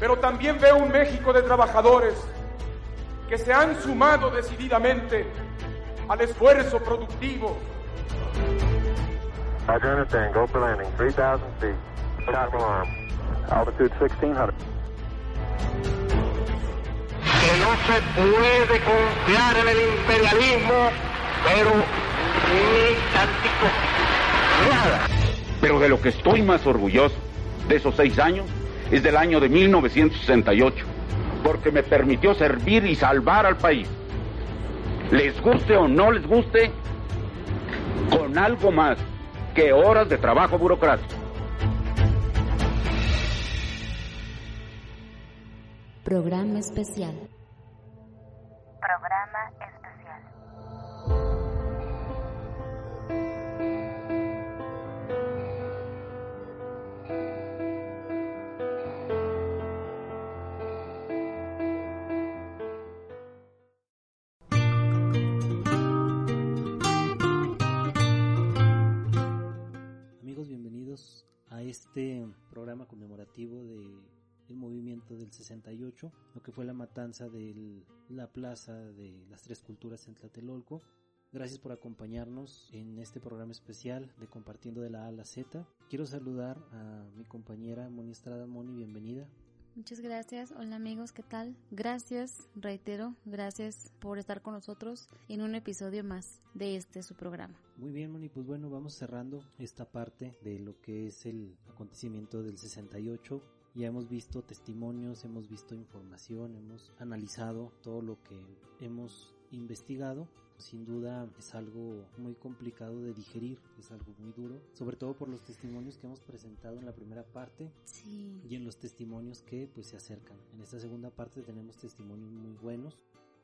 pero también veo un México de trabajadores que se han sumado decididamente al esfuerzo productivo. Roger, for landing. 3,000 feet. Alarm. Altitude 1,600. que no se puede confiar en el imperialismo, pero ni tantico, nada. Pero de lo que estoy más orgulloso de esos seis años es del año de 1968, porque me permitió servir y salvar al país. Les guste o no les guste, con algo más que horas de trabajo burocrático. Programa especial. Programa programa conmemorativo de el movimiento del 68, lo que fue la matanza de la plaza de las tres culturas en Tlatelolco. Gracias por acompañarnos en este programa especial de Compartiendo de la A a la Z. Quiero saludar a mi compañera Moni Estrada. Moni, bienvenida. Muchas gracias. Hola amigos, ¿qué tal? Gracias, reitero, gracias por estar con nosotros en un episodio más de este su programa. Muy bien, Moni, pues bueno, vamos cerrando esta parte de lo que es el acontecimiento del 68. Ya hemos visto testimonios, hemos visto información, hemos analizado todo lo que hemos investigado. Sin duda es algo muy complicado de digerir, es algo muy duro, sobre todo por los testimonios que hemos presentado en la primera parte Sí. y en los testimonios que pues se acercan. En esta segunda parte tenemos testimonios muy buenos.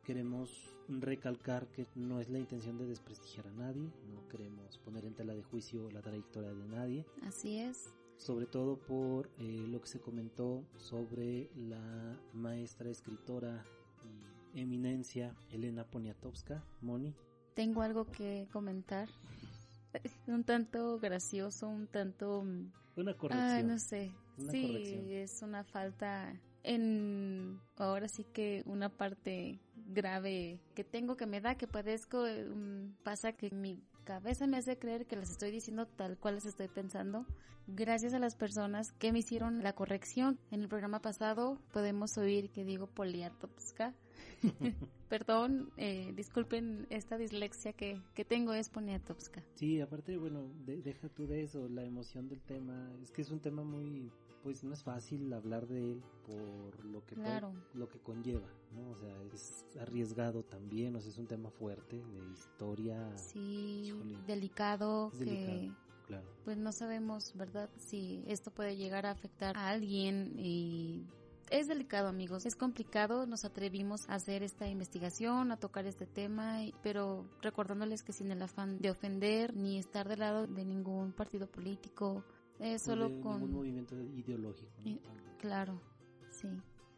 Queremos recalcar que no es la intención de desprestigiar a nadie, no queremos poner en tela de juicio la trayectoria de nadie, Así es. sobre todo por eh, lo que se comentó sobre la maestra escritora eminencia Elena Poniatowska, Moni. Tengo algo que comentar. Un tanto gracioso, un tanto... mm, Una corrección. Ah, no sé. Una sí, corrección. es una falta en... Ahora sí que una parte grave que tengo que me da, que padezco, mm, pasa que mi cabeza me hace creer que las estoy diciendo tal cual las estoy pensando. Gracias a las personas que me hicieron la corrección. En el programa pasado podemos oír que digo Poliatopska. Perdón, eh, disculpen esta dislexia que, que tengo es Poniatowska. Sí, aparte, bueno, de- deja tú de eso, la emoción del tema. Es que es un tema muy, pues no es fácil hablar de él por lo que, Claro. lo que conlleva, ¿no? O sea, es arriesgado también, o sea, es un tema fuerte de historia. Sí, Híjole. delicado, Es que delicado. Claro. pues no sabemos, ¿verdad? Si esto puede llegar a afectar a alguien y es delicado, amigos. Es complicado. Nos atrevimos a hacer esta investigación, a tocar este tema, pero recordándoles que sin el afán de ofender ni estar del lado de ningún partido político, es O solo de con ningún movimiento ideológico, claro, sí.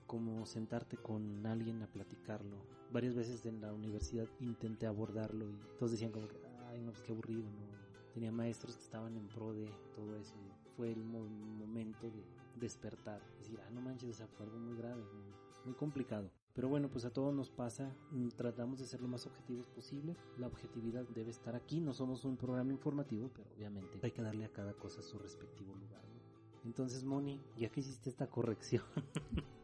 como sentarte con alguien a platicarlo. Varias veces en la universidad intenté abordarlo y todos decían como que, ay, no, pues qué aburrido, ¿no? Tenía maestros que estaban en pro de todo eso y fue el mo- momento de despertar. Decir, ah, no manches, o sea, fue algo muy grave, muy, muy complicado. Pero bueno, pues a todos nos pasa, mm, tratamos de ser lo más objetivos posible. La objetividad debe estar aquí, no somos un programa informativo, pero obviamente hay que darle a cada cosa su respectivo lugar. ¿no? Entonces, Moni, ya que hiciste esta corrección,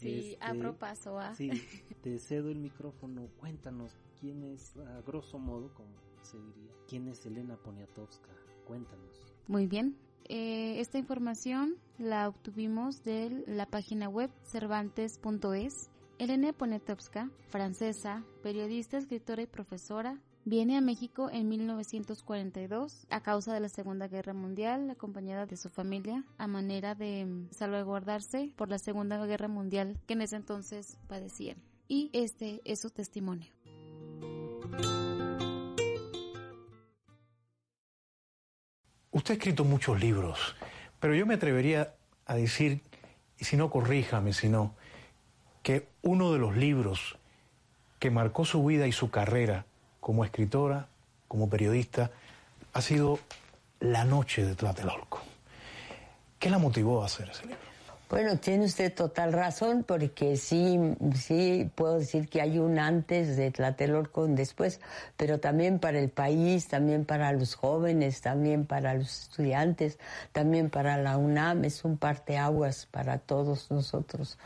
Sí, Este, abro paso a... Sí, te cedo el micrófono. Cuéntanos quién es, a grosso modo, como se diría, quién es Elena Poniatowska. Cuéntanos. Muy bien. Eh, esta información la obtuvimos de la página web cervantes.es. Elena Poniatowska, francesa, periodista, escritora y profesora, viene a México en 1942 a causa de la Segunda Guerra Mundial, acompañada de su familia, a manera de salvaguardarse por la Segunda Guerra Mundial que en ese entonces padecían. Y este es su testimonio. Usted ha escrito muchos libros, pero yo me atrevería a decir, y si no corríjame, sino que uno de los libros que marcó su vida y su carrera como escritora, como periodista, ha sido La noche de Tlatelolco. ¿Qué la motivó a hacer ese libro? Bueno, tiene usted total razón, porque sí, sí puedo decir que hay un antes de Tlatelolco, un después, pero también para el país, también para los jóvenes, también para los estudiantes, también para la UNAM, es un parteaguas para todos nosotros.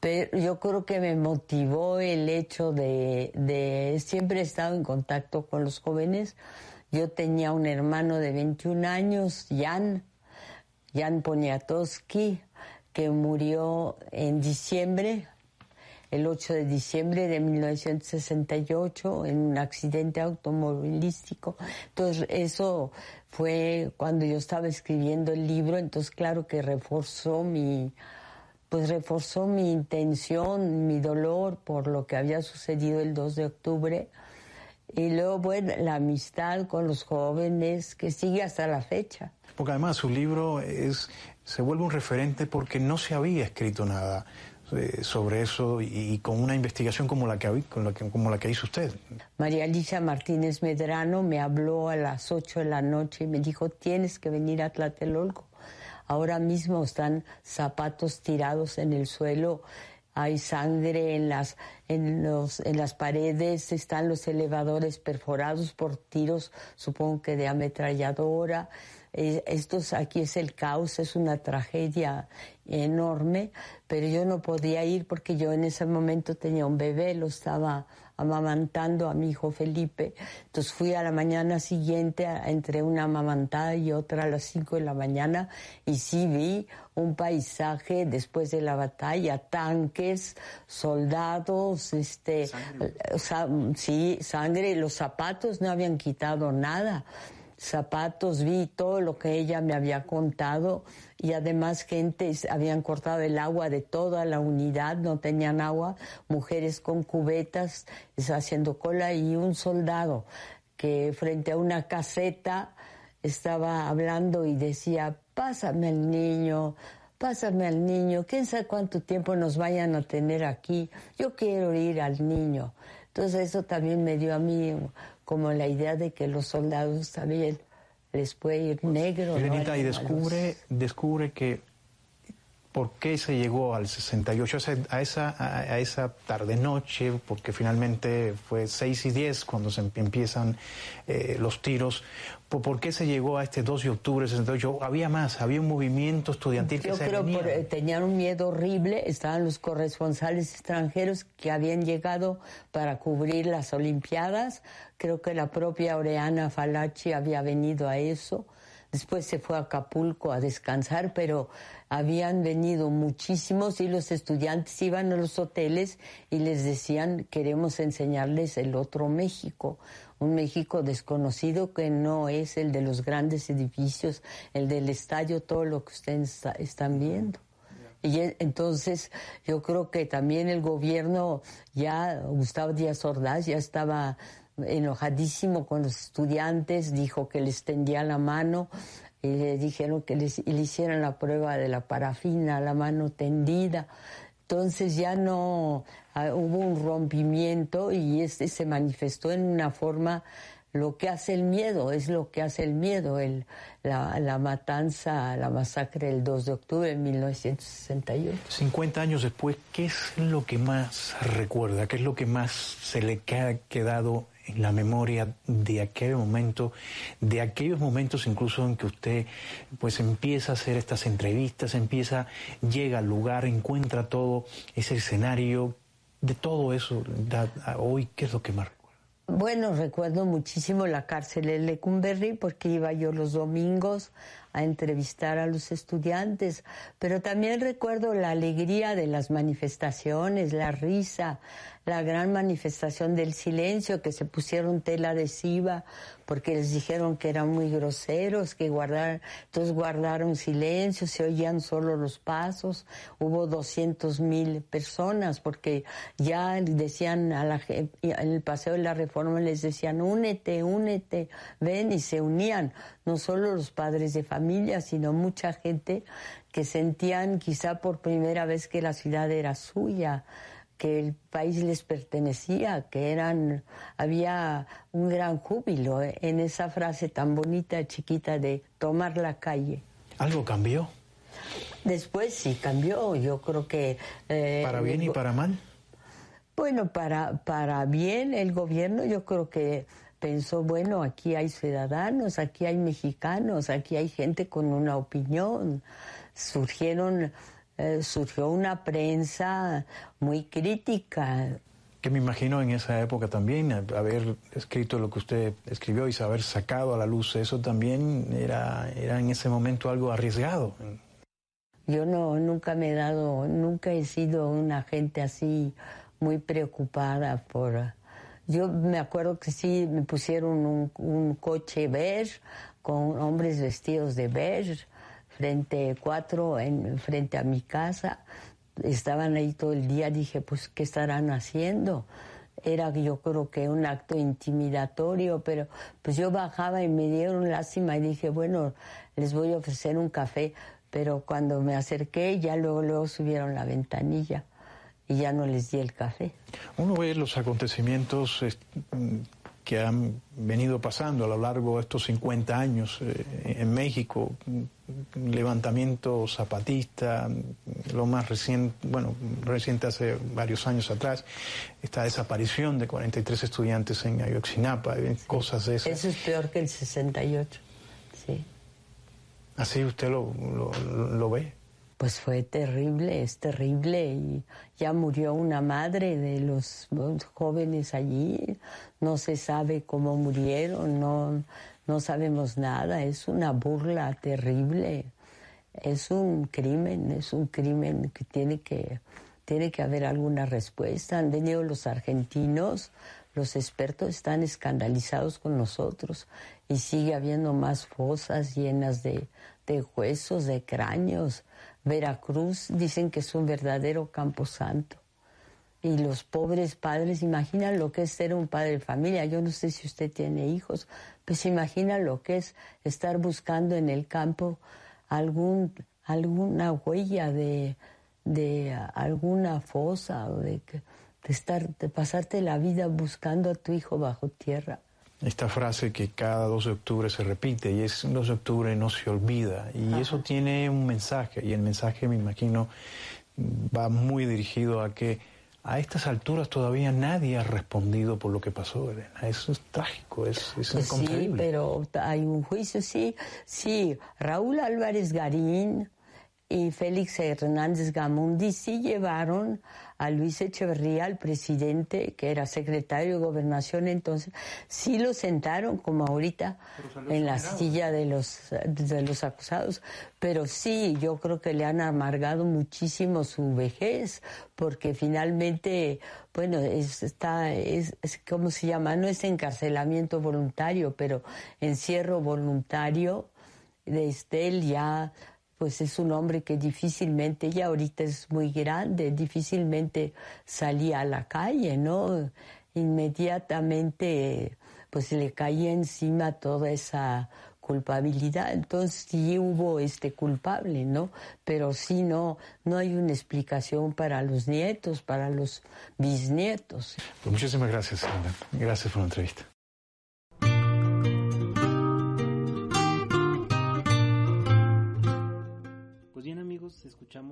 Pero yo creo que me motivó el hecho de, de siempre he estado en contacto con los jóvenes. Yo tenía un hermano de 21 años, Jan, Jan Poniatowski, que murió en diciembre, el 8 de diciembre de 1968, en un accidente automovilístico. Entonces, eso fue cuando yo estaba escribiendo el libro, entonces claro que reforzó mi, pues reforzó mi intención, mi dolor por lo que había sucedido el 2 de octubre. Y luego, bueno, la amistad con los jóvenes que sigue hasta la fecha. Porque además su libro es, se vuelve un referente porque no se había escrito nada eh, sobre eso y, con una investigación como la, que, como la que hizo usted. María Alicia Martínez Medrano me habló a las 8 de la noche y me dijo, tienes que venir a Tlatelolco. Ahora mismo están zapatos tirados en el suelo, hay sangre en las, en, los, en las paredes, están los elevadores perforados por tiros, supongo que de ametralladora. Eh, esto aquí es el caos, es una tragedia enorme, pero yo no podía ir porque yo en ese momento tenía un bebé, lo estaba amamantando a mi hijo Felipe. Entonces fui a la mañana siguiente entre una amamantada y otra a las 5 de la mañana y sí vi un paisaje después de la batalla, tanques, soldados, este, sí, sangre, los zapatos no habían quitado nada zapatos, vi todo lo que ella me había contado y además gente, habían cortado el agua de toda la unidad, no tenían agua, mujeres con cubetas haciendo cola y un soldado que frente a una caseta estaba hablando y decía, pásame al niño, pásame al niño, quién sabe cuánto tiempo nos vayan a tener aquí, yo quiero ir al niño. Entonces eso también me dio a mí como la idea de que los soldados también les puede ir negro. y descubre, descubre que por qué se llegó al 68, a esa, a esa tarde-noche, porque finalmente fue 6 y 10 cuando se empiezan eh, los tiros. ¿Por, qué se llegó a este 2 de octubre del 68? Había más, había un movimiento estudiantil Yo creo que eh, tenían un miedo horrible, estaban los corresponsales extranjeros que habían llegado para cubrir las Olimpiadas. Creo que la propia Oreana Falachi había venido a eso. Después se fue a Acapulco a descansar, pero habían venido muchísimos y los estudiantes iban a los hoteles y les decían, queremos enseñarles el otro México, un México desconocido que no es el de los grandes edificios, el del estadio, todo lo que ustedes están viendo. Y entonces yo creo que también el gobierno, ya Gustavo Díaz Ordaz ya estaba enojadísimo con los estudiantes, dijo que les tendía la mano, y le dijeron que le hicieran la prueba de la parafina, la mano tendida. Entonces ya no ah, hubo un rompimiento y este se manifestó en una forma lo que hace el miedo, es lo que hace el miedo, el, la, la, matanza, la masacre del 2 de octubre de 1968. 50 años después, ¿qué es lo que más recuerda? ¿Qué es lo que más se le ha quedado en la memoria de aquel momento, de aquellos momentos incluso en que usted pues empieza a hacer estas entrevistas, empieza, llega al lugar, encuentra todo ese escenario, de todo eso, hoy, ¿qué es lo que más recuerda? Bueno, recuerdo muchísimo la cárcel de Lecumberri porque iba yo los domingos a entrevistar a los estudiantes, pero también recuerdo la alegría de las manifestaciones, la risa, la gran manifestación del silencio, que se pusieron tela adhesiva porque les dijeron que eran muy groseros, que guardaran, entonces guardaron silencio, se oían solo los pasos, hubo 200 mil personas porque ya decían a la, en el paseo de la reforma les decían únete, únete, ven y se unían, no solo los padres de familia, sino mucha gente que sentían quizá por primera vez que la ciudad era suya que el país les pertenecía, que eran, había un gran júbilo en esa frase tan bonita, chiquita de tomar la calle. ¿Algo cambió? Después sí cambió, yo creo que... Eh, ¿Para bien y para mal? Bueno, para, para bien el gobierno yo creo que pensó, bueno, aquí hay ciudadanos, aquí hay mexicanos, aquí hay gente con una opinión. Surgieron, eh, surgió una prensa muy crítica. Que me imagino en esa época también haber escrito lo que usted escribió y saber sacado a la luz eso también era, era en ese momento algo arriesgado. Yo no, nunca me he dado, nunca he sido una gente así muy preocupada por... Yo me acuerdo que sí me pusieron un, un coche beige con hombres vestidos de beige frente cuatro en frente a mi casa. Estaban ahí todo el día. Dije, pues, ¿qué estarán haciendo? Era yo creo que un acto intimidatorio, pero pues yo bajaba y me dieron lástima y dije, bueno, les voy a ofrecer un café. Pero cuando me acerqué, ya luego, luego subieron la ventanilla y ya no les di el café. Uno ve los acontecimientos que han venido pasando a lo largo de estos 50 años eh, en México, levantamiento zapatista, lo más reciente, bueno, reciente hace varios años atrás, esta desaparición de 43 estudiantes en Ayotzinapa, cosas de esas. Eso es peor que el 68, sí. ¿Así usted lo, lo ve? Pues fue terrible, es terrible. Y ya murió una madre de los jóvenes allí. No se sabe cómo murieron, no, no sabemos nada. Es una burla terrible. Es un crimen, es un crimen que tiene que, tiene que haber alguna respuesta. Han venido los argentinos, los expertos están escandalizados con nosotros y sigue habiendo más fosas llenas de, de huesos, de cráneos Veracruz dicen que es un verdadero camposanto. Y los pobres padres, imaginan lo que es ser un padre de familia. Yo no sé si usted tiene hijos, pues imagina lo que es estar buscando en el campo algún, alguna huella de, de alguna fosa o de, de, estar, de pasarte la vida buscando a tu hijo bajo tierra esta frase que cada 2 de octubre se repite y es 2 de octubre no se olvida y eso tiene un mensaje y el mensaje me imagino va muy dirigido a que a estas alturas todavía nadie ha respondido por lo que pasó, Elena. Eso es trágico, es, es pues Sí, pero hay un juicio, sí. Sí, Raúl Álvarez Garín y Félix Hernández Gamundi sí llevaron a Luis Echeverría, el presidente, que era secretario de gobernación entonces, sí lo sentaron como ahorita en la silla de los, de los acusados. Pero sí, yo creo que le han amargado muchísimo su vejez, porque finalmente, bueno, es, está, es, es ¿cómo se llama? No es encarcelamiento voluntario, pero encierro voluntario. Desde él ya pues es un hombre que difícilmente, ya ahorita es muy grande, difícilmente salía a la calle, ¿no? Inmediatamente pues le caía encima toda esa culpabilidad. Entonces sí hubo este culpable, ¿no? Pero sí no, no hay una explicación para los nietos, para los bisnietos. Pues muchísimas gracias, Gracias por la entrevista.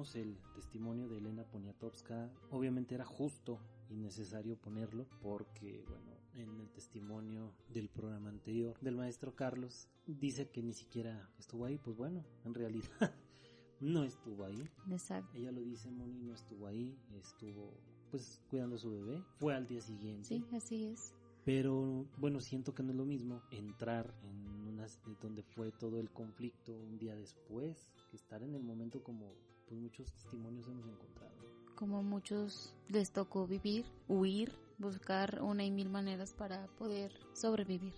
Escuchamos el testimonio de Elena Poniatowska, obviamente era justo y necesario ponerlo porque, bueno, en el testimonio del programa anterior del maestro Carlos dice que ni siquiera estuvo ahí, pues bueno, en realidad no estuvo ahí. Exacto. Ella lo dice, Moni no estuvo ahí, estuvo pues cuidando a su bebé, fue al día siguiente. Sí, así es. Pero bueno, siento que no es lo mismo entrar en una donde fue todo el conflicto un día después que estar en el momento como pues muchos testimonios hemos encontrado. Como muchos les tocó vivir, huir, buscar una y mil maneras para poder sobrevivir.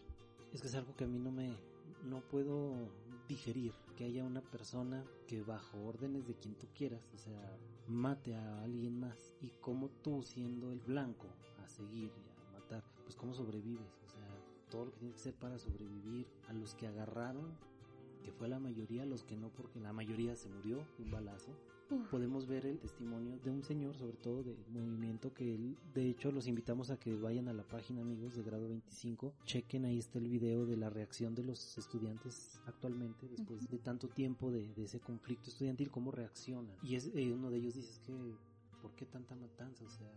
Es que es algo que a mí no me no puedo digerir que haya una persona que bajo órdenes de quien tú quieras, o sea, mate a alguien más y como tú siendo el blanco a seguir y a matar, pues cómo sobrevives, o sea, todo lo que tienes que hacer para sobrevivir, a los que agarraron que fue la mayoría, los que no, porque la mayoría se murió de un balazo. Uf. Podemos ver el testimonio de un señor, sobre todo del movimiento, que él, de hecho, los invitamos a que vayan a la página, amigos, de grado 25. Chequen, ahí está el video de la reacción de los estudiantes actualmente, después de tanto tiempo de, de ese conflicto estudiantil, cómo reaccionan. Y es, eh, uno de ellos dice, es que, ¿por qué tanta matanza? O sea,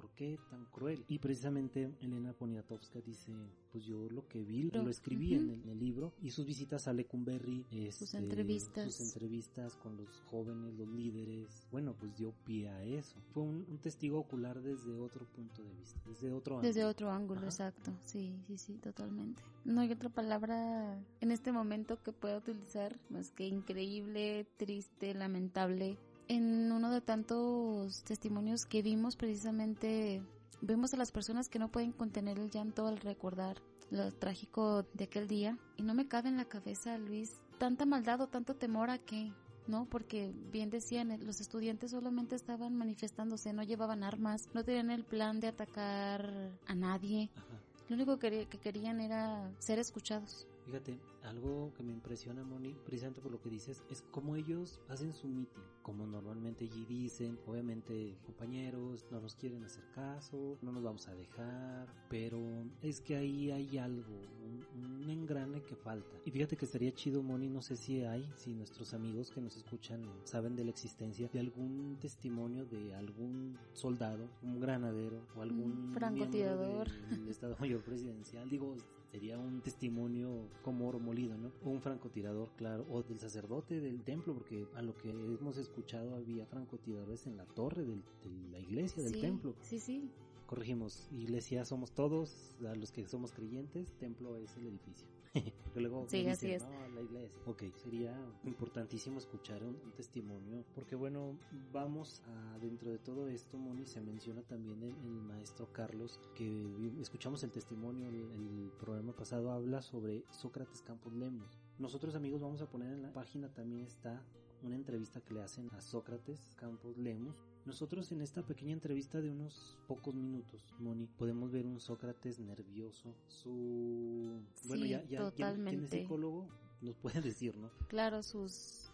¿por qué tan cruel? Y precisamente Elena Poniatowska dice, pues yo lo que vi, Pero, lo escribí en, el, en el libro, y sus visitas a Lecumberri, Sus este, entrevistas. sus entrevistas con los jóvenes, los líderes, bueno, pues dio pie a eso. Fue un, un testigo ocular desde otro punto de vista, desde otro Desde ángulo. otro ángulo, Ajá. exacto. Sí, sí, sí, totalmente. No hay otra palabra en este momento que pueda utilizar más que increíble, triste, lamentable. En uno de tantos testimonios que vimos precisamente vemos a las personas que no pueden contener el llanto al recordar lo trágico de aquel día y no me cabe en la cabeza, Luis, tanta maldad o tanto temor a que ¿no? Porque bien decían, eh, los estudiantes solamente estaban manifestándose, no llevaban armas, no tenían el plan de atacar a nadie. Ajá. Lo único que, que querían era ser escuchados. Fíjate, algo que me impresiona, Moni, precisamente por lo que dices, es cómo ellos hacen su meeting, como normalmente allí dicen, obviamente compañeros, no nos quieren hacer caso, no nos vamos a dejar, pero es que ahí hay algo, un, un engrane que falta. Y fíjate que estaría chido, Moni, no sé si hay, si nuestros amigos que nos escuchan saben de la existencia de algún testimonio de algún soldado, un granadero o algún francotirador. del Estado Mayor Presidencial, digo, sería un testimonio como oro molido, ¿no? Un francotirador, claro, o del sacerdote del templo, porque a lo que hemos escuchado había francotiradores en la torre del- de la iglesia, del sí, templo. Sí, sí. Corregimos, iglesia somos todos, a los que somos creyentes, templo es el edificio. Porque luego Sí, así es. no, la iglesia. Ok, sería importantísimo escuchar un, un testimonio, porque bueno, vamos a, dentro de todo esto, Moni, se menciona también el, el maestro Carlos, que escuchamos el testimonio, el, el programa pasado habla sobre Sócrates Campos Lemos. Nosotros amigos vamos a poner en la página también está una entrevista que le hacen a Sócrates Campos Lemos. Nosotros en esta pequeña entrevista de unos pocos minutos, Moni, podemos ver un Sócrates nervioso, su... bueno, ya, ya quien- quien es totalmente. psicólogo nos puede decir, ¿no? Claro, sus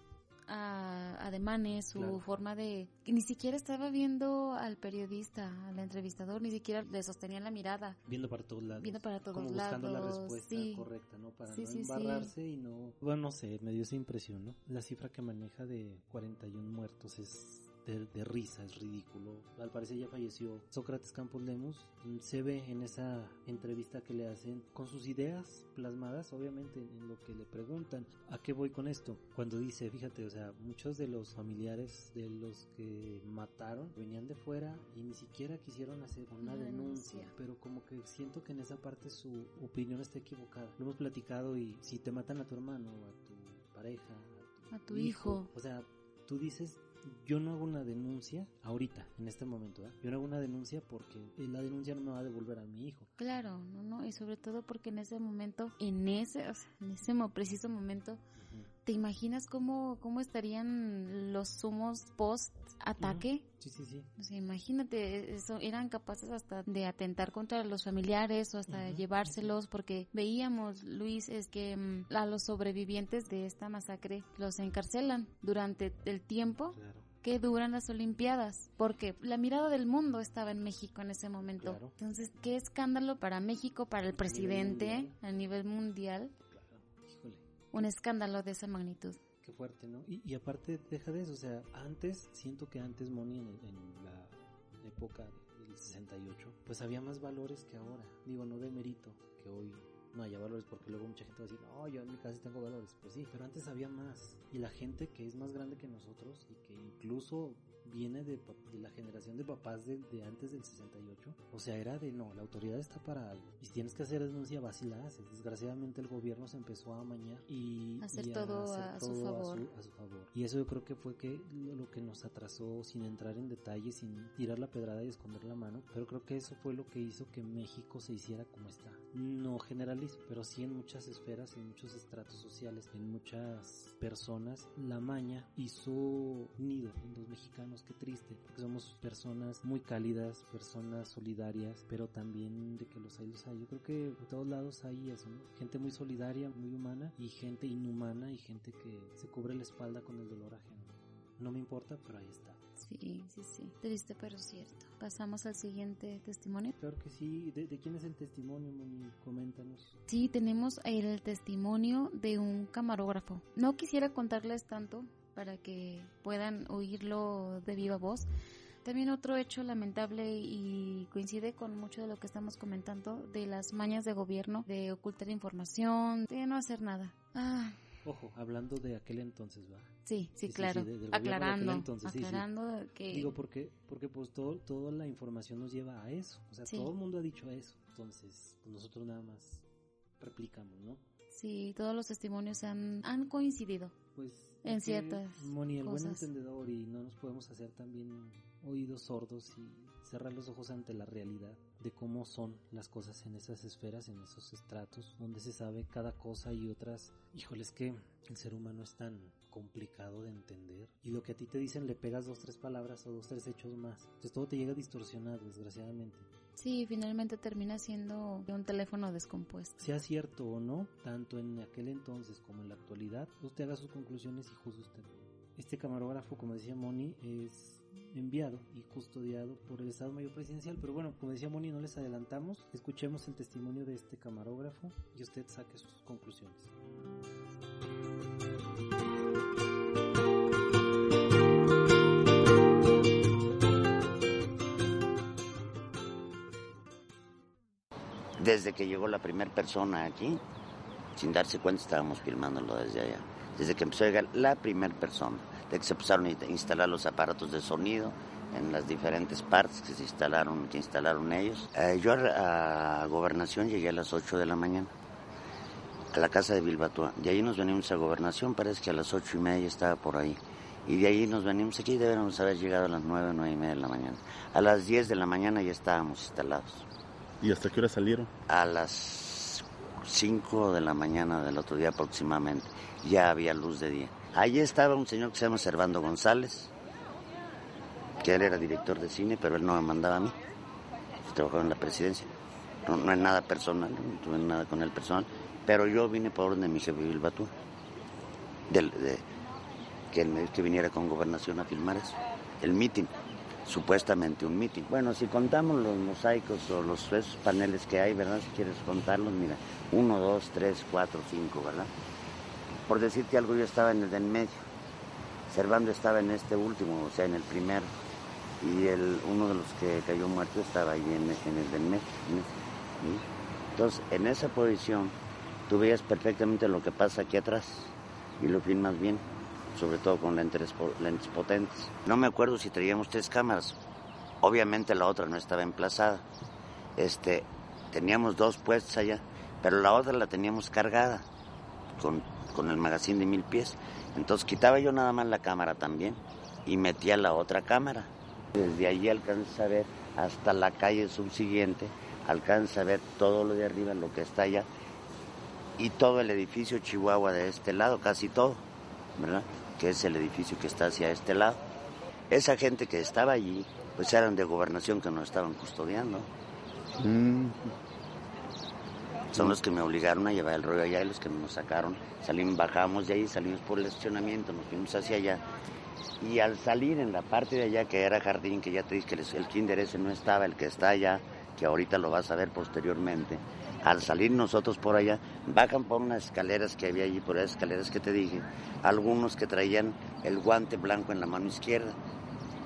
ah, ademanes, su Claro. forma de... Ni siquiera estaba viendo al periodista, al entrevistador, ni siquiera le sostenía la mirada. Viendo para todos lados. Viendo para todos como buscando la respuesta sí. correcta, ¿no? Para Sí, no sí, sí. embarrarse y no... Bueno, no sé, me dio esa impresión, ¿no? La cifra que maneja de 41 muertos es de, de risa, es ridículo. Al parecer ya falleció Sócrates Campos Lemus. Se ve en esa entrevista que le hacen con sus ideas plasmadas, obviamente, en lo que le preguntan. ¿A qué voy con esto? Cuando dice, fíjate, o sea, muchos de los familiares de los que mataron venían de fuera y ni siquiera quisieron hacer una, denuncia. denuncia. Pero como que siento que en esa parte su opinión está equivocada. Lo hemos platicado y si te matan a tu hermano, a tu pareja, A tu hijo. o sea, tú dices, yo no hago una denuncia ahorita, en este momento, yo no hago una denuncia porque la denuncia no me va a devolver a mi hijo. Claro, no, no, y sobre todo porque en ese momento, en ese, en ese preciso momento, ¿te imaginas cómo, cómo estarían los sumos post ataque? Sí, sí, sí. O sea, imagínate, eso, eran capaces hasta de atentar contra los familiares o hasta Ujú, llevárselos, porque veíamos, Luis, es que mm, a los sobrevivientes de esta masacre los encarcelan durante el tiempo Claro. que duran las Olimpiadas, porque la mirada del mundo estaba en México en ese momento. Claro. Entonces, qué escándalo para México, para el presidente mundial. a nivel mundial. Un escándalo de esa magnitud. Qué fuerte, ¿no? Y, aparte, deja de eso, o sea, antes, siento que antes, Moni, en, en la época del 68, pues había más valores que ahora. Digo, no de mérito, que hoy no haya valores, porque luego mucha gente va a decir, no, yo en mi casa tengo valores. Pues sí, pero antes había más. Y la gente que es más grande que nosotros y que incluso viene de, de la generación de papás de, de antes del 68, o sea, era de, no, la autoridad está para algo. Y si tienes que hacer denuncia, vas y la haces. Desgraciadamente el gobierno se empezó a amañar y Hacer y todo a su todo favor. a su favor. Y eso yo creo que fue que lo que nos atrasó sin entrar en detalles, sin tirar la pedrada y esconder la mano, pero creo que eso fue lo que hizo que México se hiciera como está. No generalizo, pero sí en muchas esferas, en muchos estratos sociales, en muchas personas, la maña hizo nido en los mexicanos, qué triste, porque somos personas muy cálidas, personas solidarias, pero también de que los hay, los hay. Yo creo que en todos lados hay eso, ¿no? Gente muy solidaria, muy humana, y gente inhumana y gente que se cubre la espalda con el dolor ajeno. No me importa, pero ahí está. Sí, sí, sí. Triste pero cierto. Pasamos al siguiente testimonio. Claro que sí. ¿De, de quién es el testimonio, Moni? Coméntanos. Sí, tenemos el testimonio de un camarógrafo. No quisiera contarles tanto para que puedan oírlo de viva voz. También otro hecho lamentable y coincide con mucho de lo que estamos comentando de las mañas de gobierno, de ocultar información, de no hacer nada. Ah, Ojo, hablando de aquel entonces, ¿va? Sí, sí, claro. del gobierno de aquel aclarando, entonces, sí, sí. aclarando que Digo, porque, porque pues todo, toda la información nos lleva a eso. O sea, Sí. todo el mundo ha dicho eso. Entonces, pues nosotros nada más replicamos, ¿no? sí, todos los testimonios han, han coincidido. Pues En ciertas Moni, el buen cosas. entendedor y no nos podemos hacer también oídos sordos y cerrar los ojos ante la realidad de cómo son las cosas en esas esferas, en esos estratos, donde se sabe cada cosa y otras. Híjole, es que el ser humano es tan complicado de entender y lo que a ti te dicen le pegas dos tres palabras o dos tres hechos más entonces todo te llega distorsionado desgraciadamente Sí, finalmente termina siendo un teléfono descompuesto. sea cierto o no, tanto en aquel entonces como en la actualidad, usted haga sus conclusiones y juzgue usted. Este camarógrafo, como decía Moni, es enviado y custodiado por el Estado Mayor Presidencial, pero bueno, como decía Moni, no les adelantamos, escuchemos el testimonio de este camarógrafo y usted saque sus conclusiones. Desde que llegó la primera persona aquí, sin darse cuenta estábamos filmándolo desde allá. Desde que empezó a llegar la primera persona, de que se empezaron a instalar los aparatos de sonido en las diferentes partes que se instalaron, que instalaron ellos. Eh, yo a, Gobernación llegué a las 8 de la mañana, a la casa de Bilbatúa. De ahí nos venimos a Gobernación, parece que a las ocho y media estaba por ahí. Y de ahí nos venimos aquí, debemos haber llegado a las 9, 9 y media de la mañana. A las 10 de la mañana ya estábamos instalados. ¿Y hasta qué hora salieron? A las 5 de la mañana del otro día aproximadamente. Ya había luz de día. Allí estaba un señor que se llama Servando González, que él era director de cine, pero él no me mandaba a mí. Trabajaba en la presidencia. No, no es nada personal, no tuve nada con él personal. Pero yo vine por orden de mi jefe Bilbatú. De, que él me dijo que viniera con gobernación a filmar eso. El meeting supuestamente un mitin. Bueno, si contamos los mosaicos o los esos paneles que hay, ¿verdad? Si quieres contarlos, mira, uno, dos, tres, cuatro, cinco, ¿verdad? Por decirte algo, yo estaba en el del medio. Servando estaba en este último, o sea, en el primero. Y el, uno de los que cayó muerto estaba ahí en, en el medio. en ese, ¿sí? Entonces, en esa posición, tú veías perfectamente lo que pasa aquí atrás y lo filmas bien sobre todo con lentes, lentes potentes. No me acuerdo si traíamos tres cámaras. Obviamente la otra no estaba emplazada. Este, teníamos dos puestas allá, pero la otra la teníamos cargada con, con el magazine de mil pies. Entonces quitaba yo nada más la cámara también y metía la otra cámara. Desde allí alcanza a ver hasta la calle subsiguiente, alcanza a ver todo lo de arriba, lo que está allá, y todo el edificio Chihuahua de este lado, casi todo, ¿verdad? Que es el edificio que está hacia este lado. Esa gente que estaba allí, pues eran de gobernación que nos estaban custodiando. Mm. Son los que me obligaron a llevar el rollo allá y los que nos sacaron. Salimos, bajamos de ahí, salimos por el estacionamiento, nos fuimos hacia allá. Y al salir en la parte de allá, que era jardín, que ya te dije que el, el kinder ese no estaba, el que está allá, que ahorita lo vas a ver posteriormente. Al salir nosotros por allá, bajan por unas escaleras que había allí, por esas escaleras que te dije, algunos que traían el guante blanco en la mano izquierda,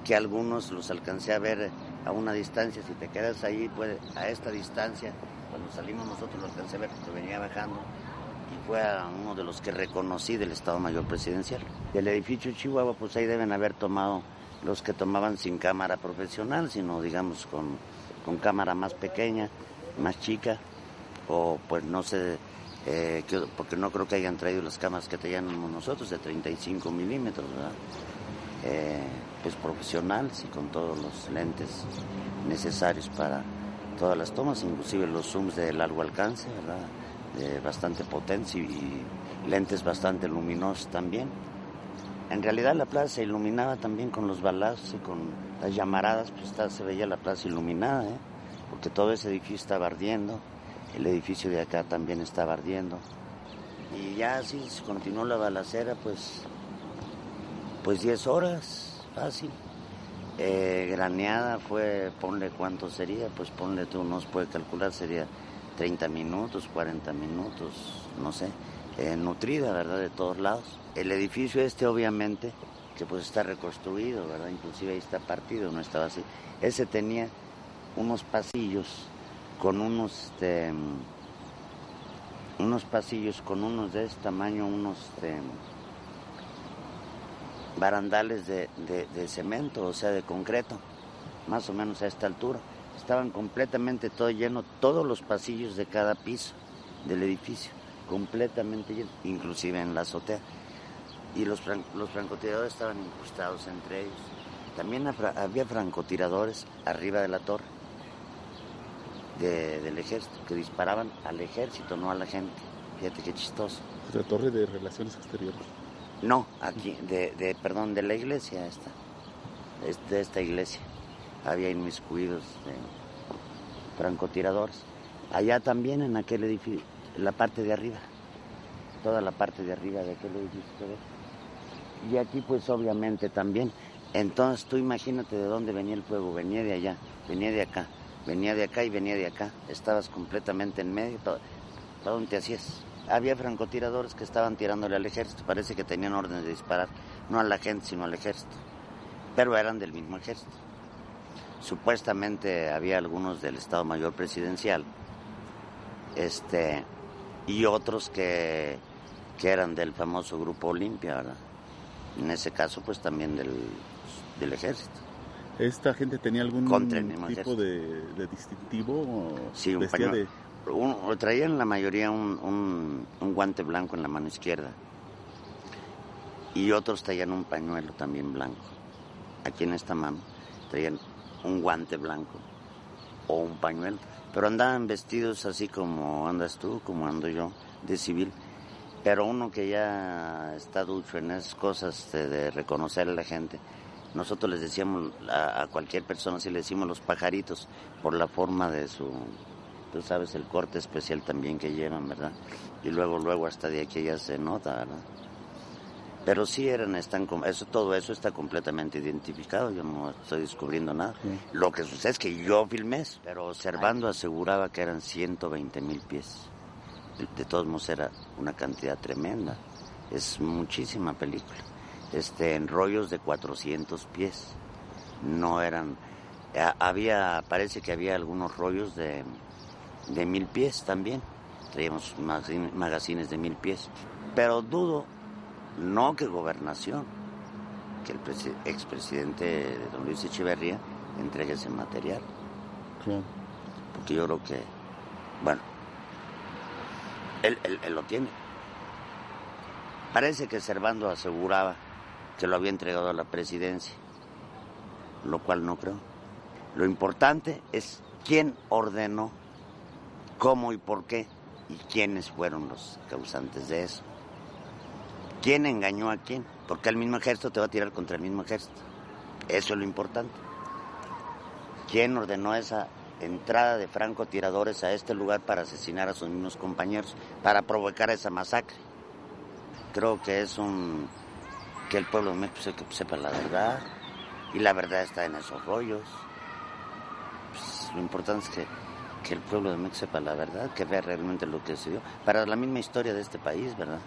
que algunos los alcancé a ver a una distancia, si te quedas ahí, pues, a esta distancia, cuando salimos nosotros lo alcancé a ver porque venía bajando, y fue a uno de los que reconocí del Estado Mayor Presidencial. Del edificio Chihuahua, pues ahí deben haber tomado los que tomaban sin cámara profesional, sino digamos con, con cámara más pequeña, más chica, o pues no sé eh, que- porque no creo que hayan traído las cámaras que teníamos nosotros de 35 milímetros, ¿verdad? Eh, pues profesionales y con todos los lentes necesarios para todas las tomas, inclusive los zooms de largo alcance, ¿verdad? De bastante potencia y lentes bastante luminosos también. En realidad la plaza se iluminaba también con los balazos y con las llamaradas, pues está- se veía la plaza iluminada, ¿eh? porque todo ese edificio estaba ardiendo, el edificio de acá también estaba ardiendo. Y ya así continuó la balacera, pues, pues 10 horas, fácil. Eh, graneada fue, ponle cuánto sería, pues ponle tú, no se puede calcular, sería 30 minutos, 40 minutos, no sé. Eh, nutrida, ¿verdad? De todos lados. El edificio este, obviamente, que pues está reconstruido, ¿verdad? Inclusive ahí está partido, no estaba así. Ese tenía unos pasillos con unos, este, unos pasillos con unos de este tamaño, unos este, barandales de, de- cemento, o sea, de concreto, más o menos a esta altura. Estaban completamente todo lleno, todos los pasillos de cada piso del edificio, completamente llenos, inclusive en la azotea. Y los, fran- los francotiradores estaban incrustados entre ellos. También había francotiradores arriba de la torre de- del ejército, que disparaban al ejército, no a la gente. Fíjate qué chistoso. La torre de relaciones exteriores. No, aquí, de, de perdón, de la iglesia esta, es de esta iglesia. Había inmiscuidos de francotiradores. Allá también en aquel edificio, la parte de arriba, toda la parte de arriba de aquel edificio. Y aquí pues obviamente también. Entonces tú imagínate de dónde venía el fuego, venía de allá, venía de acá, venía de acá y venía de acá. Estabas completamente en medio, ¿para dónde te hacías? Había francotiradores que estaban tirándole al ejército, parece que tenían órdenes de disparar, no a la gente, sino al ejército. Pero eran del mismo ejército. Supuestamente había algunos del Estado Mayor Presidencial, este, y otros que, que eran del famoso Grupo Olimpia, ¿verdad? En ese caso, pues también del, del ejército. ¿Esta gente tenía algún tipo de, de distintivo? o Sí, un pañuelo. Un- traían la mayoría un, un- un guante blanco en la mano izquierda. Y otros traían un pañuelo también blanco. Aquí en esta mano traían un guante blanco o un pañuelo. Pero andaban vestidos así como andas tú, como ando yo, de civil. Pero uno que ya está ducho en esas cosas de, de reconocer a la gente, nosotros les decíamos a, a cualquier persona, si le decimos los pajaritos, por la forma de su, tú sabes, el corte especial también que llevan, ¿verdad? Y luego, luego hasta de aquí ya se nota, ¿verdad? Pero sí eran, están, eso, todo eso está completamente identificado, yo no estoy descubriendo nada. Lo que sucede es que yo filmé, eso, pero observando aseguraba que eran 120 mil pies. De- De todos modos era una cantidad tremenda, es muchísima película. Este, en rollos de 400 pies, no eran, ha- había, parece que había algunos rollos de, de mil pies también, traíamos magazine- magazines de mil pies, pero dudo no que gobernación, que el presi- expresidente de don Luis Echeverría entregue ese material. Porque yo creo que, bueno, él, él- él lo tiene. Parece que Servando aseguraba que lo había entregado a la presidencia, lo cual no creo. Lo importante es quién ordenó, cómo y por qué, y quiénes fueron los causantes de eso. ¿Quién engañó a quién? Porque el mismo ejército te va a tirar contra el mismo ejército. Eso es lo importante. ¿Quién ordenó esa entrada de francotiradores a este lugar para asesinar a sus mismos compañeros, para provocar esa masacre? Creo que es un... que el pueblo de México se- sepa la verdad, y la verdad está en esos rollos. Pues, lo importante es que, que el pueblo de México sepa la verdad, que vea realmente lo que se dio, para la misma historia de este país, ¿verdad?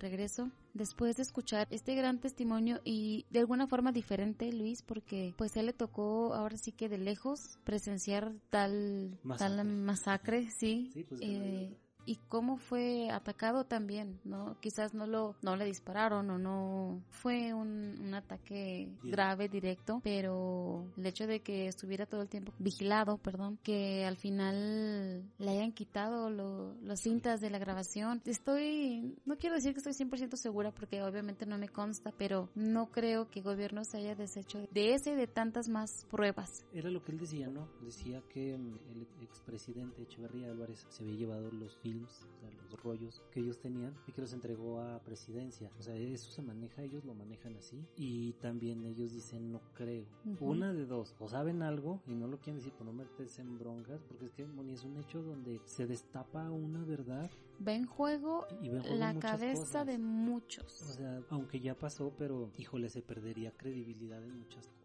Regreso después de escuchar este gran testimonio y de alguna forma diferente, Luis, porque pues a él le tocó ahora sí que de lejos presenciar tal Masacre. tal masacre, sí. Sí, pues, Eh, y cómo fue atacado también, ¿no? Quizás no lo no le dispararon o no fue un, un ataque grave directo, pero el hecho de que estuviera todo el tiempo vigilado, perdón, que al final le hayan quitado lo, las cintas de la grabación. Estoy, no quiero decir que estoy 100% segura porque obviamente no me consta, pero no creo que el gobierno se haya deshecho de ese y de tantas más pruebas. Era lo que él decía, ¿no? Decía que mm, el expresidente Echeverría Álvarez se había llevado los films, o sea, los rollos que ellos tenían y que los entregó a presidencia. O sea, eso se maneja, ellos lo manejan así y también ellos dicen no creo. Una de dos, o saben algo y no lo quieren decir por no meterse en broncas, porque es que Moni es un hecho donde se destapa una verdad Va en juego y va en juego la cabeza cosas. de muchos. O sea, aunque ya pasó, pero híjole, se perdería credibilidad en muchas cosas.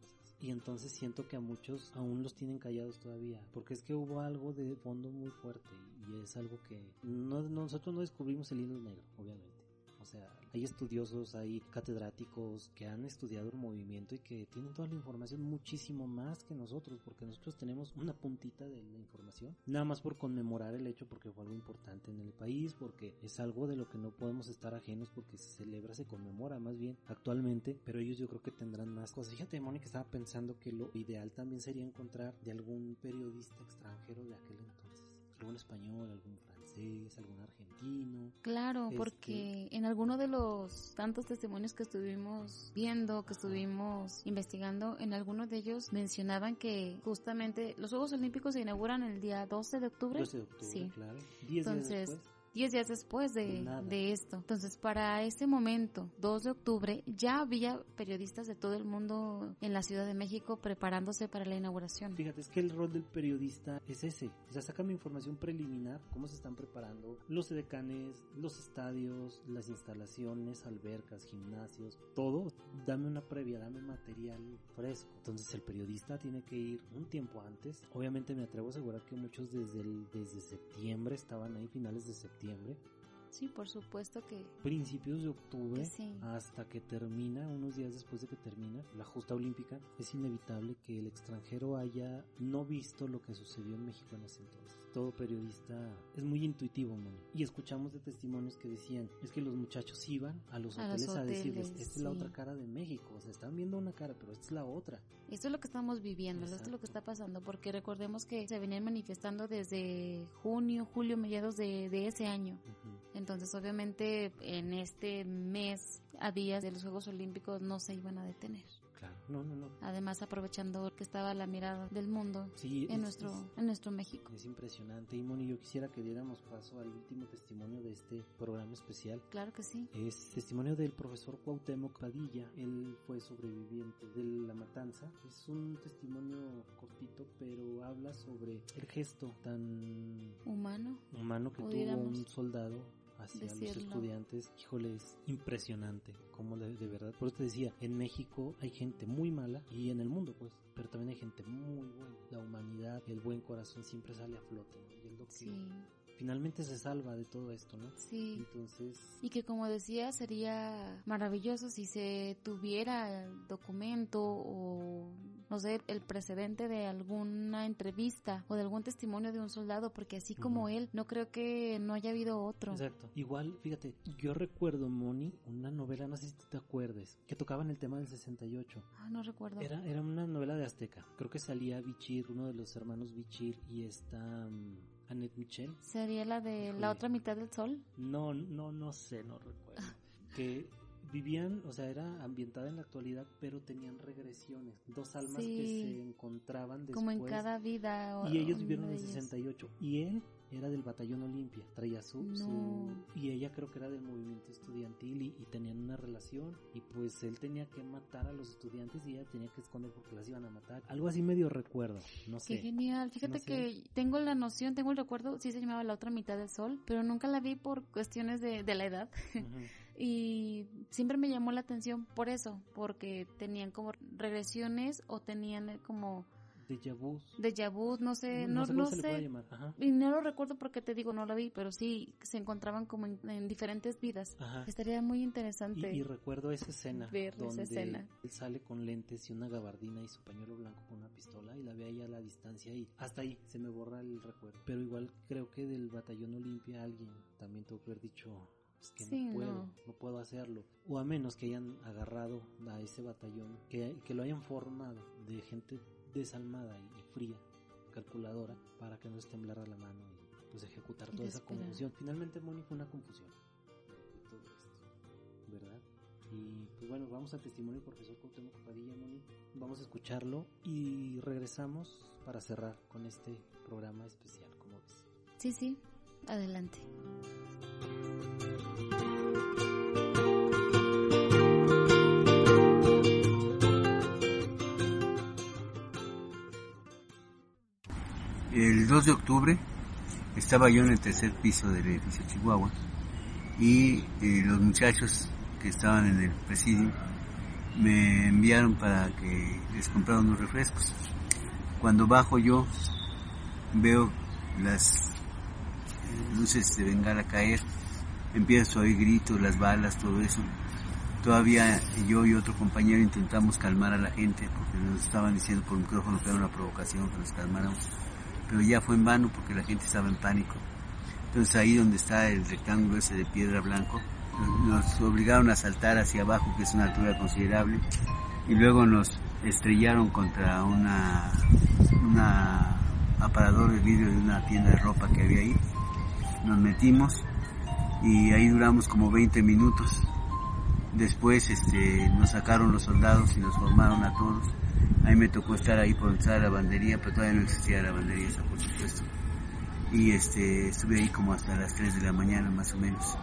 Y entonces siento que a muchos aún los tienen callados todavía. Porque es que hubo algo de fondo muy fuerte. Y es algo que no, nosotros no descubrimos el hilo negro, obviamente. O sea, hay estudiosos, hay catedráticos que han estudiado el movimiento y que tienen toda la información muchísimo más que nosotros, porque nosotros tenemos una puntita de la información, nada más por conmemorar el hecho porque fue algo importante en el país, porque es algo de lo que no podemos estar ajenos porque se celebra, se conmemora más bien actualmente, pero ellos yo creo que tendrán más cosas. Fíjate, Mónica, estaba pensando que lo ideal también sería encontrar de algún periodista extranjero de aquel entonces. Algún español, algún francés, algún argentino. Claro, Este, porque en alguno de los tantos testimonios que estuvimos viendo, que estuvimos investigando, en alguno de ellos mencionaban que justamente los Juegos Olímpicos se inauguran el día 12 de octubre. 12 de octubre, Sí. claro. Días Entonces, después. 10 días después De de, esto. Entonces, para ese momento, 2 de octubre, ya había periodistas de todo el mundo en la Ciudad de México preparándose para la inauguración. Fíjate, es que el rol del periodista es ese. O sea, sácame información preliminar, cómo se están preparando los decanes, los estadios, las instalaciones, albercas, gimnasios, todo. Dame una previa, dame material fresco. Entonces el periodista tiene que ir un tiempo antes. Obviamente me atrevo a asegurar que muchos desde, el, desde septiembre estaban ahí, finales de septiembre. Sí, por supuesto que principios de octubre Que sí. hasta que termina, unos días después de que termina la justa olímpica, es inevitable que el extranjero haya no visto lo que sucedió en México en ese entonces. Todo periodista es muy intuitivo, Moni. Y escuchamos de testimonios que decían, es que los muchachos iban a los A los hoteles a, decirles, esta es la otra cara de México, o sea, están viendo una cara, pero esta es la otra. Esto es lo que estamos viviendo, esto es lo que está pasando, porque recordemos que se venían manifestando desde junio, julio, mediados de, de ese año. Entonces, obviamente, en este mes, a días de los Juegos Olímpicos, no se iban a detener. Claro, no, no, no. Además, aprovechando que estaba la mirada del mundo Sí, en es- nuestro, es- en nuestro México. Es impresionante. Y Moni, yo quisiera que diéramos paso al último testimonio de este programa especial. Claro que sí. Es testimonio del profesor Cuauhtémoc Padilla. Él fue sobreviviente de la matanza. Es un testimonio cortito, pero habla sobre el gesto tan Humano. humano que tuvo un soldado hacia los decirlo. estudiantes. Híjole, es impresionante. Como de, de verdad. Por eso te decía, en México hay gente muy mala y en el mundo, pues. Pero también hay gente muy buena. La humanidad, el buen corazón siempre sale a flote. ¿no? Y es lo que Sí. finalmente se salva de todo esto, ¿no? Sí. Entonces, Y que como decía, sería maravilloso si se tuviera el documento o, no sé, el precedente de alguna entrevista o de algún testimonio de un soldado, porque así como Ujú. él, no creo que no haya habido otro. Exacto. Igual, fíjate, yo recuerdo, Moni, una novela, no sé si te acuerdes, que tocaban el tema del 68. Ah, no recuerdo. Era, era una novela de Azteca. Creo que salía Bichir, uno de los hermanos Bichir, y esta mm, Annette Michel. ¿Sería la de la Híjole. otra mitad del sol? No, no, no sé, no recuerdo. que vivían, o sea, era ambientada en la actualidad, pero tenían regresiones. Dos almas que se encontraban después. Como en cada vida. o- Y ellos vivieron en el ellas. 68. Y él era del batallón Olimpia. Traía su. Y ella creo que era del movimiento estudiantil y, y tenían una relación. Y pues él tenía que matar a los estudiantes y ella tenía que esconder porque las iban a matar. Algo así medio recuerdo. No sé. Qué genial. Fíjate No sé. que tengo la noción, tengo el recuerdo, sí se llamaba La otra mitad del sol, pero nunca la vi por cuestiones de, de la edad. y siempre me llamó la atención por eso, porque tenían como regresiones o tenían eh, como de vu. De vu, no sé, no, no, no sé. sé. Se le puede llamar. Ajá. Y no lo recuerdo porque te digo, no la vi, pero sí se encontraban como en, en diferentes vidas. Ajá. Estaría muy interesante. Y, y, recuerdo esa escena. Ver donde esa escena. Él sale con lentes y una gabardina y su pañuelo blanco con una pistola y la ve ahí a la distancia y hasta ahí se me borra el recuerdo. Pero igual creo que del batallón Olimpia alguien también tuvo que haber dicho es que sí, no puedo, no. no. puedo hacerlo. O a menos que hayan agarrado a ese batallón, que, que lo hayan formado de gente desalmada y, y, fría, calculadora, para que no les temblara la mano y pues ejecutar toda esa confusión. Finalmente, Moni, fue una confusión de todo esto, ¿verdad? Y pues bueno, vamos al testimonio del profesor Cuauhtémoc Padilla, Moni. Vamos a escucharlo y regresamos para cerrar con este programa especial, como ves. Sí, sí, adelante. 2 de octubre estaba yo en el tercer piso del edificio Chihuahua y eh, los muchachos que estaban en el presidio me enviaron para que les comprara unos refrescos. Cuando bajo yo veo las luces de bengala caer, empiezo a oír gritos, las balas, todo eso. Todavía yo y otro compañero intentamos calmar a la gente porque nos estaban diciendo por micrófono que era una provocación que nos calmáramos, pero ya fue en vano porque la gente estaba en pánico. Entonces ahí donde está el rectángulo ese de piedra blanco, nos obligaron a saltar hacia abajo, que es una altura considerable, y luego nos estrellaron contra una, una aparador de vidrio de una tienda de ropa que había ahí. Nos metimos y ahí duramos como 20 minutos. Después este, nos sacaron los soldados y nos formaron a todos. Ahí me tocó estar ahí por entrar a la bandería, pero todavía no existía la bandería por supuesto. Y este, estuve ahí como hasta las 3 de la mañana más o menos.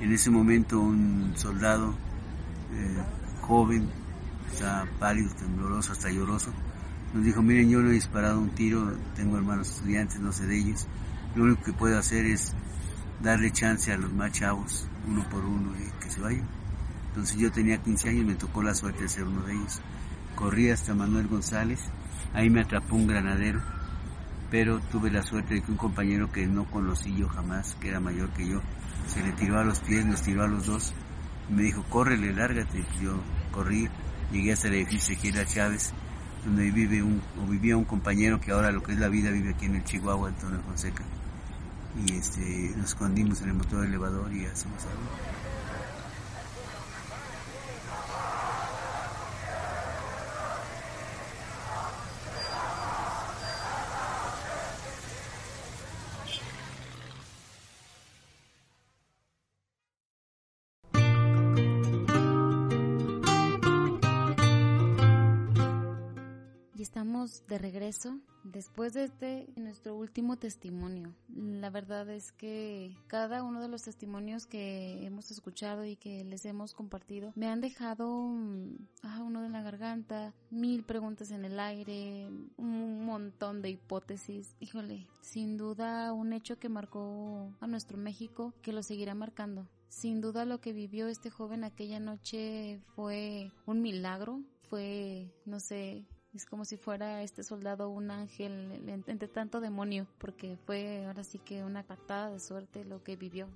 En ese momento un soldado eh, joven, está pálido, tembloroso, hasta lloroso, nos dijo, miren, yo no he disparado un tiro, tengo hermanos estudiantes, no sé de ellos, lo único que puedo hacer es darle chance a los más chavos, uno por uno, y que se vayan. Entonces yo tenía 15 años y me tocó la suerte de ser uno de ellos. Corrí hasta Manuel González, ahí me atrapó un granadero, pero tuve la suerte de que un compañero que no conocí yo jamás, que era mayor que yo, se le tiró a los pies, nos tiró a los dos, y me dijo, córrele, lárgate. Yo corrí, llegué hasta el edificio Ezequiel Chávez, donde vive un, o vivía un compañero que ahora lo que es la vida vive aquí en el Chihuahua, Antonio Fonseca. Y este, nos escondimos en el motor del elevador y hacemos algo. Después de este nuestro último testimonio. La verdad es que cada uno de los testimonios que hemos escuchado y que les hemos compartido me han dejado ah, uno en la garganta, mil preguntas en el aire, un montón de hipótesis. Híjole, sin duda un hecho que marcó a nuestro México que lo seguirá marcando. Sin duda lo que vivió este joven aquella noche fue un milagro, fue, no sé, es como si fuera este soldado un ángel entre tanto demonio, porque fue ahora sí que una patada de suerte lo que vivió.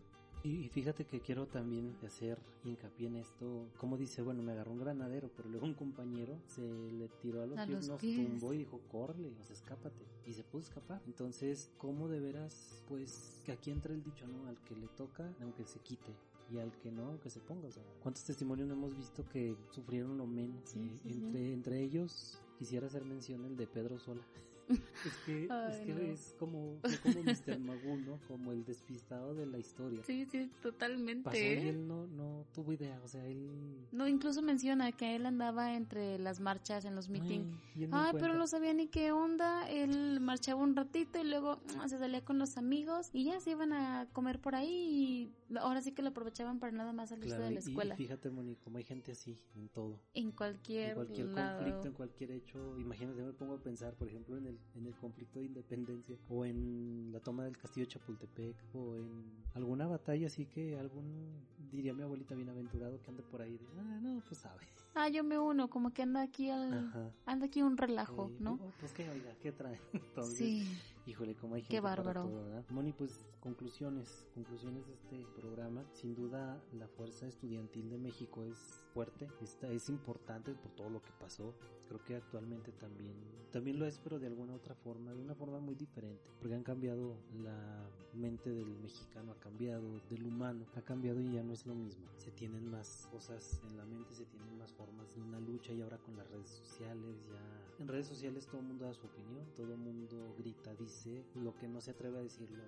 Y, fíjate que quiero también hacer hincapié en esto, como dice, bueno, me agarró un granadero, pero luego un compañero se le tiró a los A pies, los nos pies. tumbó y dijo, córrele, o sea, escápate, y se pudo escapar. Entonces, ¿cómo de veras, pues, que aquí entra el dicho, ¿no? Al que le toca, aunque se quite, y al que no, que se ponga, o sea, ¿cuántos testimonios no hemos visto que sufrieron lo menos? Sí, sí, sí. entre, entre ellos, quisiera hacer mención el de Pedro Sola. Es que, Ay, es, que no. es como, como Mr. Magoo, ¿no? Como el despistado de la historia. Sí, sí, totalmente. Pasó y él no, no tuvo idea, o sea, él... No, incluso menciona que él andaba entre las marchas, en los meetings. y él no Ay, pero no sabía ni qué onda. Él marchaba un ratito y luego mm, se salía con los amigos y ya se iban a comer por ahí. Y ahora sí que lo aprovechaban para nada más salirse Claro, de la escuela. Y fíjate, Moni, como hay gente así en todo. En cualquier, En cualquier lado. conflicto, en cualquier hecho, imagínate, me pongo a pensar, por ejemplo, en el, en el conflicto de independencia, o en la toma del castillo de Chapultepec, o en alguna batalla así que algún diría mi abuelita bienaventurado que anda por ahí de, ah, no, pues sabe. Ah, yo me uno, como que anda aquí al, anda aquí un relajo, Eh, ¿no? oh, pues que oiga, ¿qué trae? Entonces, Sí. híjole, como hay gente Qué para bárbaro. todo, ¿verdad? Moni, pues conclusiones, conclusiones de este programa. Sin duda, la fuerza estudiantil de México es fuerte, esta es importante por todo lo que pasó. Creo que actualmente también, también lo es, pero de alguna otra forma, de una forma muy diferente, porque han cambiado la mente del mexicano, ha cambiado del humano, ha cambiado y ya no es lo mismo. Se tienen más cosas en la mente, se tienen más formas de una lucha y ahora con las redes sociales ya en redes sociales todo el mundo da su opinión, todo el mundo grita, dice lo que no se atreve a decirlo.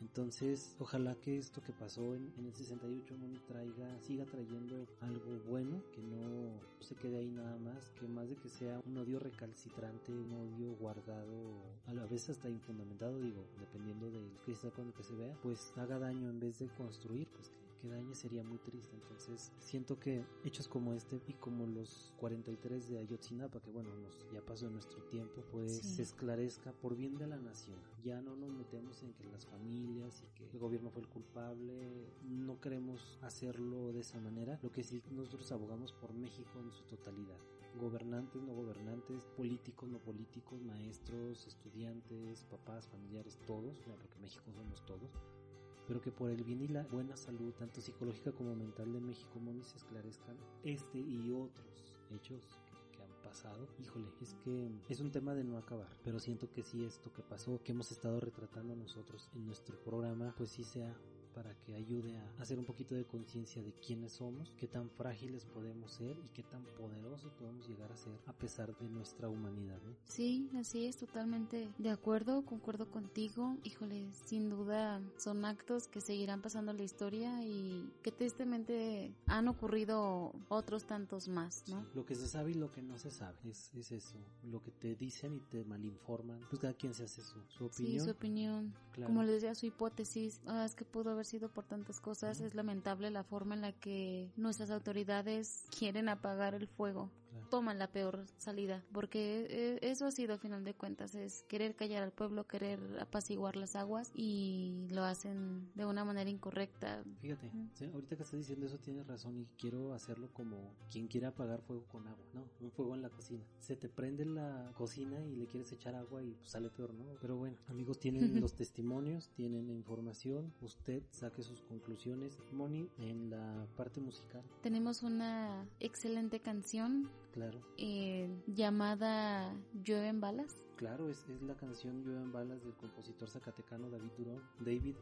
Entonces, ojalá que esto que pasó en el 68 Moni traiga, siga trayendo algo bueno, que no se quede ahí nada más, que más de que sea un odio recalcitrante, un odio guardado, a la vez hasta infundamentado, digo, dependiendo del cristal con el que se vea, pues haga daño en vez de construir, pues que que dañe sería muy triste. Entonces, siento que hechos como este y como los 43 de Ayotzinapa, que bueno, nos, ya pasó en nuestro tiempo, pues Sí. se esclarezca por bien de la nación. Ya no nos metemos en que las familias y que el gobierno fue el culpable. No queremos hacerlo de esa manera. Lo que sí nosotros abogamos por México en su totalidad. Gobernantes, no gobernantes, políticos, no políticos, maestros, estudiantes, papás, familiares, todos, porque México somos todos pero que por el bien y la buena salud, tanto psicológica como mental de México, Moni, se esclarezcan este y otros hechos que, han pasado. Híjole, es que es un tema de no acabar, pero siento que sí esto que pasó, que hemos estado retratando nosotros en nuestro programa, pues sí sea para que ayude a hacer un poquito de conciencia de quiénes somos, qué tan frágiles podemos ser y qué tan poderosos podemos llegar a ser a pesar de nuestra humanidad, ¿no? Sí, así es, totalmente de acuerdo, concuerdo contigo. Híjole, sin duda son actos que seguirán pasando en la historia y que tristemente han ocurrido otros tantos más, ¿no? Lo que se sabe y lo que no se sabe, es, es eso. Lo que te dicen y te malinforman, pues cada quien se hace su, su Sí, opinión. su opinión. Claro. Como les decía, su hipótesis. Ah, es que pudo haber sido por tantas cosas. Es lamentable la forma en la que nuestras autoridades quieren apagar el fuego. Toman la peor salida. Porque eh, eso ha sido, a final de cuentas, es querer callar al pueblo, querer apaciguar las aguas y lo hacen de una manera incorrecta. Fíjate, sí, ahorita que estás diciendo eso tienes razón y quiero hacerlo como quien quiere apagar fuego con agua, ¿no? Un fuego en la cocina. Se te prende la cocina y le quieres echar agua y pues, sale peor, ¿no? Pero bueno, amigos, tienen los testimonios, tienen la información, usted saque sus conclusiones. Moni, en la parte musical, Tenemos una excelente canción claro. eh, llamada Llueven balas. Claro, es, es la canción Llueven balas del compositor zacatecano David Durón. David,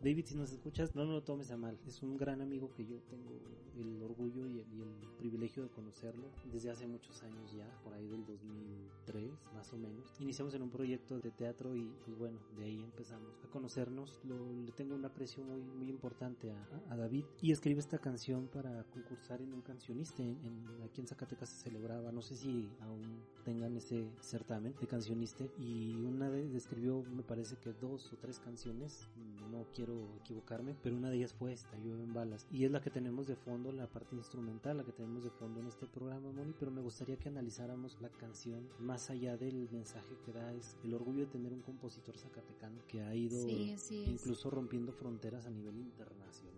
David, si nos escuchas, no, no lo tomes a mal. Es un gran amigo que yo tengo el orgullo y el, y el privilegio de conocerlo desde hace muchos años ya, por ahí del 2003, más o menos. Iniciamos en un proyecto de teatro y pues bueno, de ahí empezamos a conocernos. Lo, le tengo un aprecio muy, muy importante a, a David y escribe esta canción para concursar en un cancioniste. En, en- aquí en Zacatecas se celebraba, no sé si aún tengan ese certamen de cancioniste y una de escribió me parece que dos o tres canciones, no quiero equivocarme, pero una de ellas fue esta, Llueven balas y es la que tenemos de fondo, la parte instrumental, la que tenemos de fondo en este programa, Moni, pero me gustaría que analizáramos la canción más allá del mensaje que da, es el orgullo de tener un compositor zacatecano que ha ido Sí, es. incluso rompiendo fronteras a nivel internacional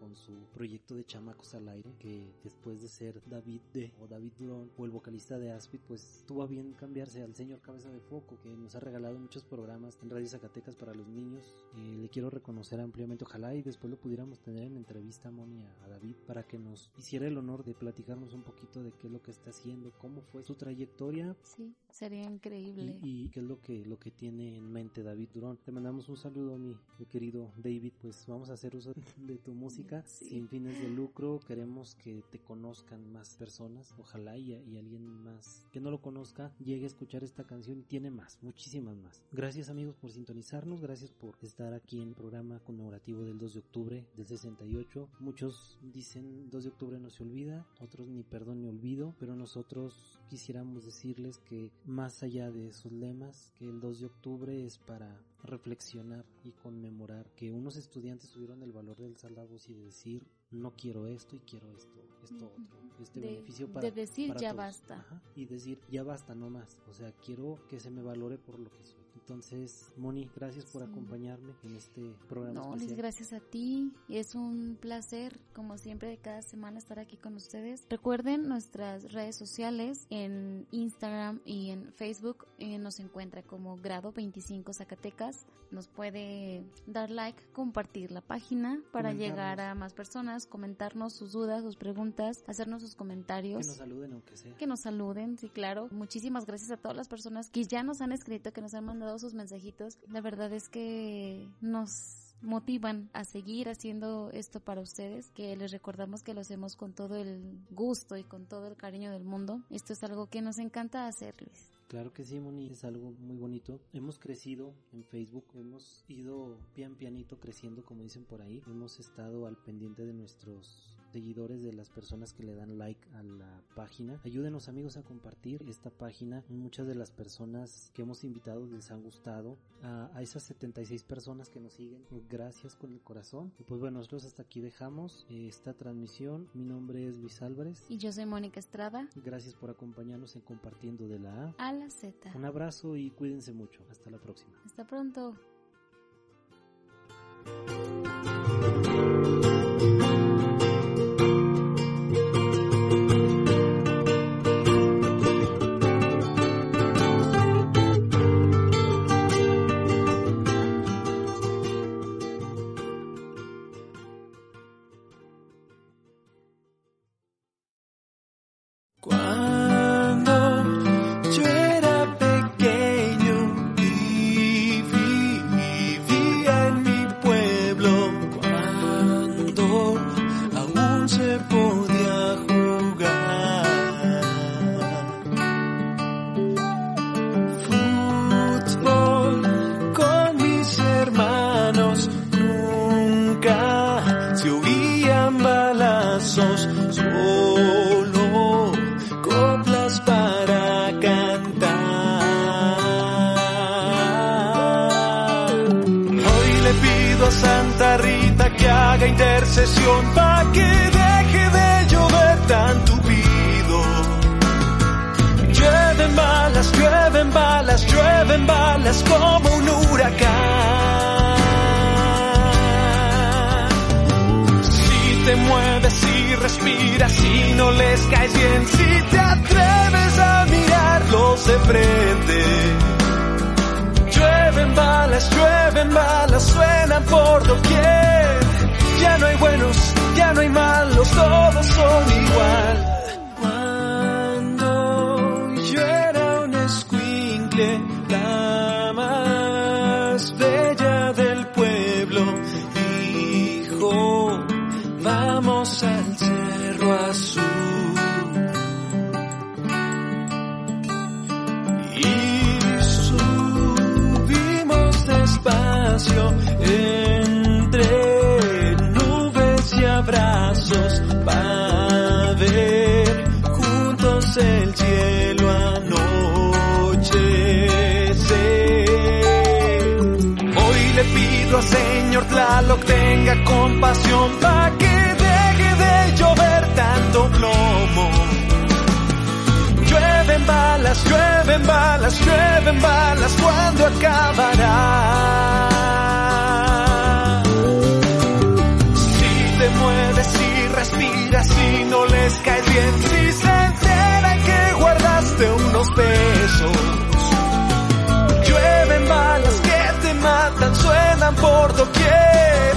con su proyecto de Chamacos al Aire, que después de ser David D o David Durón o el vocalista de Aspid, pues tuvo a bien cambiarse al señor Cabeza de Foco, que nos ha regalado muchos programas en Radio Zacatecas para los niños. Eh, le quiero reconocer ampliamente, ojalá y después lo pudiéramos tener en entrevista, Moni, a, a David, para que nos hiciera el honor de platicarnos un poquito de qué es lo que está haciendo, cómo fue su trayectoria Sí, sería increíble. y, y qué es lo que lo que tiene en mente David Durón. Te mandamos un saludo, mi, mi querido David. Pues vamos a hacer uso de tu música sin fines de lucro. Queremos que te conozcan más personas. Ojalá y, y alguien más que no lo conozca llegue a escuchar esta canción y tiene más, muchísimas más. Gracias amigos por sintonizarnos. Gracias por estar aquí en el programa conmemorativo del 2 de octubre del 68. Muchos dicen 2 de octubre no se olvida, otros ni perdón ni olvido, pero nosotros quisiéramos decirles que más allá de esos lemas, que el 2 de octubre es para reflexionar y conmemorar que unos estudiantes tuvieron el valor del salabos y de decir no quiero esto y quiero esto, esto otro, este De- beneficio para de decir, para "Ya todos". basta. Ajá, y decir ya basta no más, o sea quiero que se me valore por lo que soy. Entonces, Moni, gracias por acompañarme en este programa. No, gracias a ti. Es un placer, como siempre, cada semana estar aquí con ustedes. Recuerden nuestras redes sociales en Instagram y en Facebook. eh, nos encuentra como Grado 25 Zacatecas. Nos puede dar like, compartir la página para llegar a más personas, comentarnos sus dudas, sus preguntas, hacernos sus comentarios. Que nos saluden aunque sea. Que nos saluden, sí, claro. Muchísimas gracias a todas las personas que ya nos han escrito, que nos han mandado sus mensajitos. La verdad es que nos motivan a seguir haciendo esto para ustedes, que les recordamos que lo hacemos con todo el gusto y con todo el cariño del mundo. Esto es algo que nos encanta hacer, Luis. Claro que sí, Moni, es algo muy bonito. Hemos crecido en Facebook, hemos ido pian pianito creciendo, como dicen por ahí. Hemos estado al pendiente de nuestros seguidores, de las personas que le dan like a la página. Ayúdenos amigos a compartir esta página. Muchas de las personas que hemos invitado les han gustado. A, a esas 76 personas que nos siguen, gracias con el corazón. Y pues bueno, nosotros hasta aquí dejamos eh, esta transmisión. Mi nombre es Luis Álvarez. Y yo soy Mónica Estrada. Gracias por acompañarnos en Compartiendo de la A. A la Z. Un abrazo y cuídense mucho. Hasta la próxima. Hasta pronto. Cuando vamos al cerro azul. Y subimos despacio entre nubes y abrazos para ver juntos el cielo anochecer. Hoy le pido al Señor Tlaloc tenga compasión para que llueven balas, llueven balas, cuando acabará? Si te mueves, si respiras, si no les caes bien, si se entera que guardaste unos pesos. Llueven balas que te matan, suenan por doquier.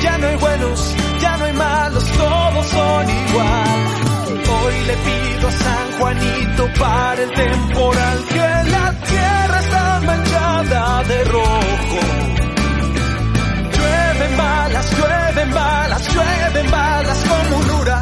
Ya no hay buenos, ya no hay malos, todos son igual. Hoy le pido a San Juanito para el temporal que la tierra está manchada de rojo. Llueven balas, llueven balas, llueven balas como un huracán.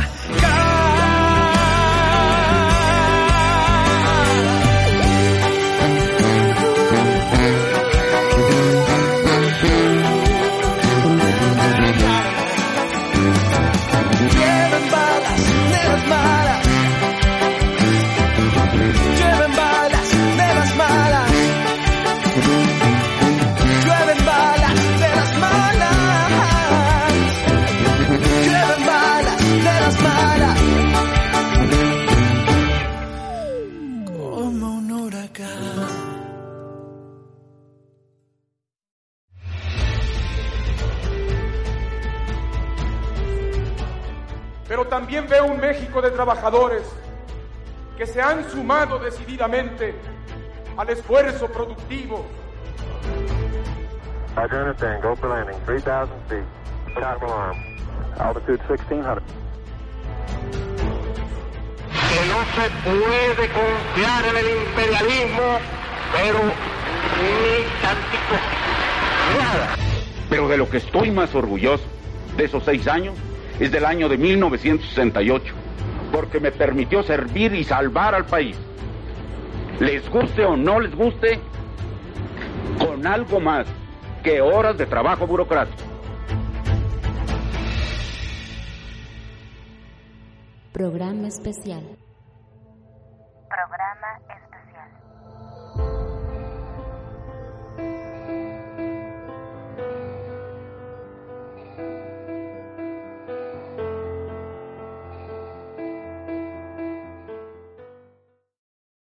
México de trabajadores que se han sumado decididamente al esfuerzo productivo. Roger, understand. Go for landing. 3,000 feet. Alarm. Altitude 1600. Que no se puede confiar en el imperialismo, pero ni tantito, nada. Pero de lo que estoy más orgulloso de esos seis años es del año de 1968, porque me permitió servir y salvar al país. Les guste o no les guste, con algo más que horas de trabajo burocrático. Programa especial.